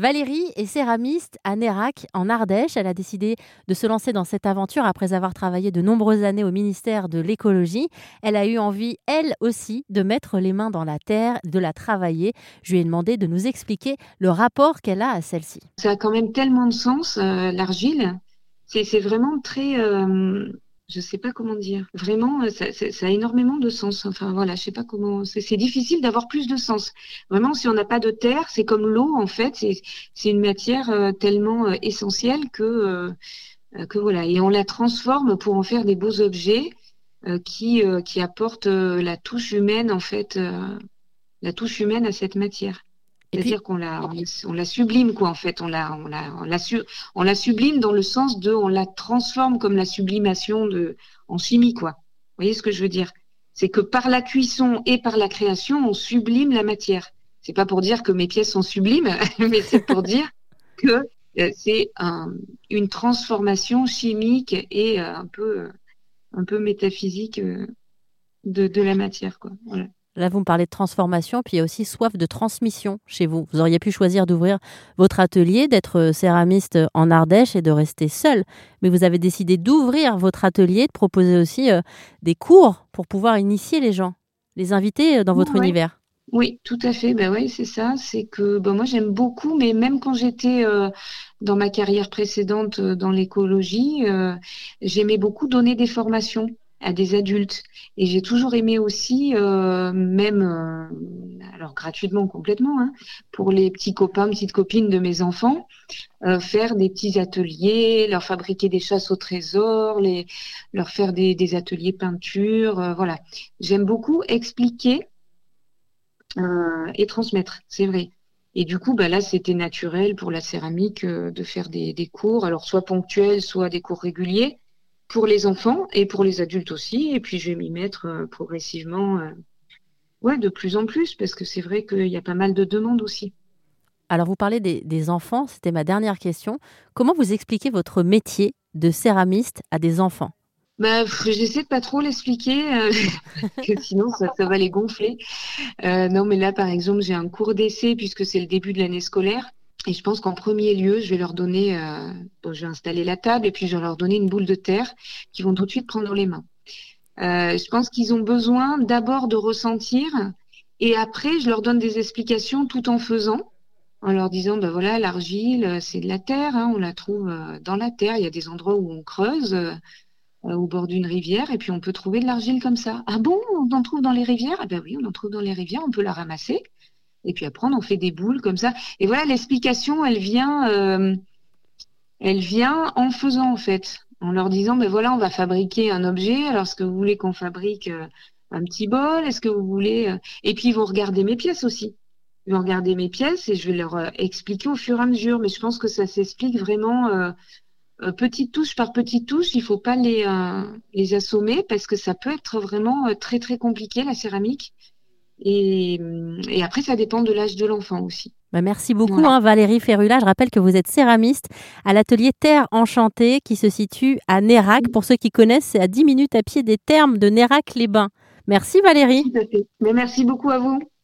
Valérie est céramiste à Nérac, en Ardèche. Elle a décidé de se lancer dans cette aventure après avoir travaillé de nombreuses années au ministère de l'écologie. Elle a eu envie, elle aussi, de mettre les mains dans la terre, de la travailler. Je lui ai demandé de nous expliquer le rapport qu'elle a à celle-ci. Ça a quand même tellement de sens, euh, l'argile. C'est vraiment très... Euh, je sais pas comment dire. Vraiment, euh, ça, a énormément de sens. Enfin voilà, je sais pas comment. C'est difficile d'avoir plus de sens. Vraiment, si on n'a pas de terre, c'est comme l'eau en fait. C'est une matière euh, tellement euh, essentielle que que voilà. Et on la transforme pour en faire des beaux objets qui qui apportent la touche humaine en fait, la touche humaine à cette matière. C'est-à-dire qu'on la, on la sublime, quoi, en fait. On la, on la, on la, on la sublime dans le sens de, on la transforme comme la sublimation de, en chimie, quoi. Vous voyez ce que je veux dire? C'est que par la cuisson et par la création, on sublime la matière. C'est pas pour dire que mes pièces sont sublimes, mais c'est pour dire que euh, c'est un, une transformation chimique et euh, un peu, un peu métaphysique euh, de, de la matière, quoi. Là, vous me parlez de transformation, puis il y a aussi soif de transmission chez vous. Vous auriez pu choisir d'ouvrir votre atelier, d'être céramiste en Ardèche et de rester seul. Mais vous avez décidé d'ouvrir votre atelier, de proposer aussi euh, des cours pour pouvoir initier les gens, les inviter euh, dans votre univers. Oui, tout à fait. Ben oui, c'est ça. C'est que ben moi j'aime beaucoup, mais même quand j'étais euh, dans ma carrière précédente dans l'écologie, j'aimais beaucoup donner des formations à des adultes. Et j'ai toujours aimé aussi, euh, même, euh, alors gratuitement complètement, hein, pour les petits copains, petites copines de mes enfants, euh, faire des petits ateliers, leur fabriquer des chasses au trésor, les, leur faire des, des ateliers peinture, voilà. J'aime beaucoup expliquer et transmettre, c'est vrai. Et du coup, bah là, c'était naturel pour la céramique de faire des, des cours, alors soit ponctuels, soit des cours réguliers pour les enfants et pour les adultes aussi. Et puis je vais m'y mettre euh, progressivement, euh, ouais, de plus en plus, parce que c'est vrai qu'il y a pas mal de demandes aussi. Alors vous parlez des, enfants, c'était ma dernière question. Comment vous expliquez votre métier de céramiste à des enfants? Bah, j'essaie de pas trop l'expliquer, euh, que sinon ça, ça, va les gonfler. non, mais là, par exemple, j'ai un cours d'essai puisque c'est le début de l'année scolaire. Et je pense qu'en premier lieu, je vais leur donner, euh, je vais installer la table et puis je vais leur donner une boule de terre qu'ils vont tout de suite prendre dans les mains. Euh, je pense qu'ils ont besoin d'abord de ressentir et après, je leur donne des explications tout en faisant, en leur disant, ben voilà, l'argile, c'est de la terre, hein, on la trouve euh, dans la terre, il y a des endroits où on creuse. Euh, au bord d'une rivière et puis on peut trouver de l'argile comme ça. Ah bon, on en trouve dans les rivières? Ah ben oui, on en trouve dans les rivières, on peut la ramasser. Et puis après, on fait des boules comme ça. Et voilà, l'explication, elle vient, euh, elle vient en faisant en fait, en leur disant, ben voilà, on va fabriquer un objet. Alors, est-ce que vous voulez qu'on fabrique euh, un petit bol? Est-ce que vous voulez euh, Et puis ils vont regarder mes pièces aussi. Ils vont regarder mes pièces et je vais leur expliquer au fur et à mesure. Mais je pense que ça s'explique vraiment. petite touche par petite touche, il faut pas les assommer parce que ça peut être vraiment très très compliqué la céramique. Et, et, après, ça dépend de l'âge de l'enfant aussi. Bah merci beaucoup hein, Valérie Ferrula. Je rappelle que vous êtes céramiste à l'atelier Terre Enchantée qui se situe à Nérac. Pour ceux qui connaissent, c'est à 10 minutes à pied des thermes de Nérac-les-Bains. Merci Valérie. Mais merci beaucoup à vous.